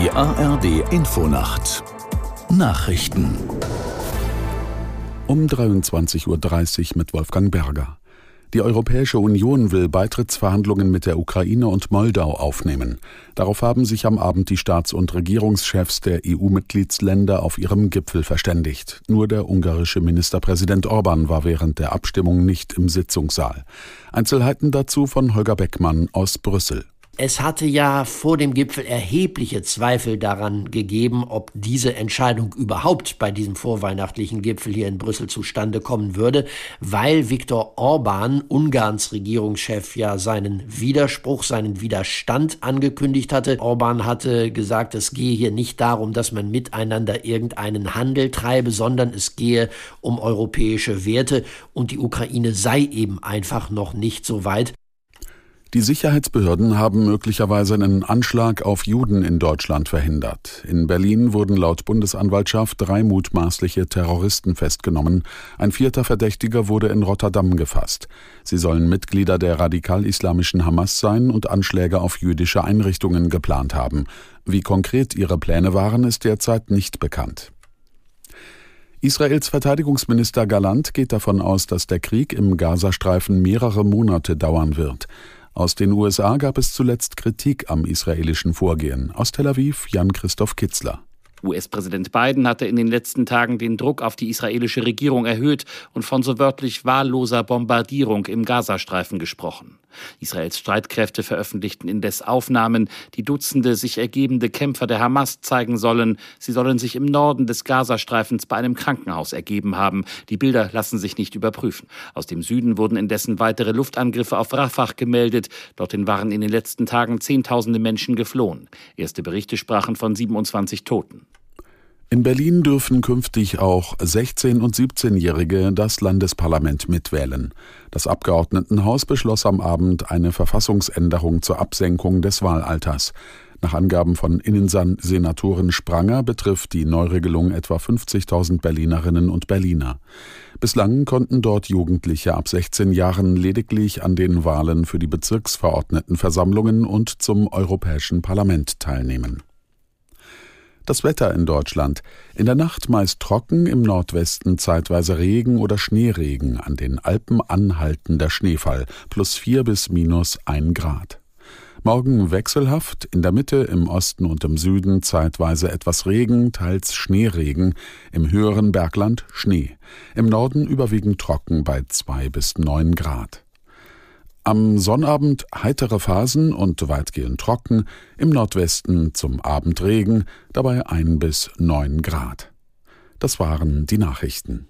Die ARD Infonacht Nachrichten um 23.30 Uhr mit Wolfgang Berger. Die Europäische Union will Beitrittsverhandlungen mit der Ukraine und Moldau aufnehmen. Darauf haben sich am Abend die Staats- und Regierungschefs der EU-Mitgliedsländer auf ihrem Gipfel verständigt. Nur der ungarische Ministerpräsident Orban war während der Abstimmung nicht im Sitzungssaal. Einzelheiten dazu von Holger Beckmann aus Brüssel. Es hatte ja vor dem Gipfel erhebliche Zweifel daran gegeben, ob diese Entscheidung überhaupt bei diesem vorweihnachtlichen Gipfel hier in Brüssel zustande kommen würde, weil Viktor Orban, Ungarns Regierungschef, ja seinen Widerspruch, seinen Widerstand angekündigt hatte. Orban hatte gesagt, es gehe hier nicht darum, dass man miteinander irgendeinen Handel treibe, sondern es gehe um europäische Werte und die Ukraine sei eben einfach noch nicht so weit. Die Sicherheitsbehörden haben möglicherweise einen Anschlag auf Juden in Deutschland verhindert. In Berlin wurden laut Bundesanwaltschaft drei mutmaßliche Terroristen festgenommen. Ein vierter Verdächtiger wurde in Rotterdam gefasst. Sie sollen Mitglieder der radikal-islamischen Hamas sein und Anschläge auf jüdische Einrichtungen geplant haben. Wie konkret ihre Pläne waren, ist derzeit nicht bekannt. Israels Verteidigungsminister Galant geht davon aus, dass der Krieg im Gazastreifen mehrere Monate dauern wird. Aus den USA gab es zuletzt Kritik am israelischen Vorgehen. Aus Tel Aviv Jan Christoph Kitzler. US-Präsident Biden hatte in den letzten Tagen den Druck auf die israelische Regierung erhöht und von so wörtlich wahlloser Bombardierung im Gazastreifen gesprochen. Israels Streitkräfte veröffentlichten indes Aufnahmen, die Dutzende sich ergebende Kämpfer der Hamas zeigen sollen. Sie sollen sich im Norden des Gazastreifens bei einem Krankenhaus ergeben haben. Die Bilder lassen sich nicht überprüfen. Aus dem Süden wurden indessen weitere Luftangriffe auf Rafah gemeldet. Dorthin waren in den letzten Tagen Zehntausende Menschen geflohen. Erste Berichte sprachen von 27 Toten. In Berlin dürfen künftig auch 16- und 17-Jährige das Landesparlament mitwählen. Das Abgeordnetenhaus beschloss am Abend eine Verfassungsänderung zur Absenkung des Wahlalters. Nach Angaben von Innensenatorin Spranger betrifft die Neuregelung etwa 50.000 Berlinerinnen und Berliner. Bislang konnten dort Jugendliche ab 16 Jahren lediglich an den Wahlen für die Bezirksverordnetenversammlungen und zum Europäischen Parlament teilnehmen. Das Wetter in Deutschland. In der Nacht meist trocken, im Nordwesten zeitweise Regen oder Schneeregen, an den Alpen anhaltender Schneefall, plus vier bis minus ein Grad. Morgen wechselhaft, in der Mitte, im Osten und im Süden zeitweise etwas Regen, teils Schneeregen, im höheren Bergland Schnee, im Norden überwiegend trocken bei zwei bis neun Grad. Am Sonnabend heitere Phasen und weitgehend trocken, im Nordwesten zum Abend Regen, dabei ein bis neun Grad. Das waren die Nachrichten.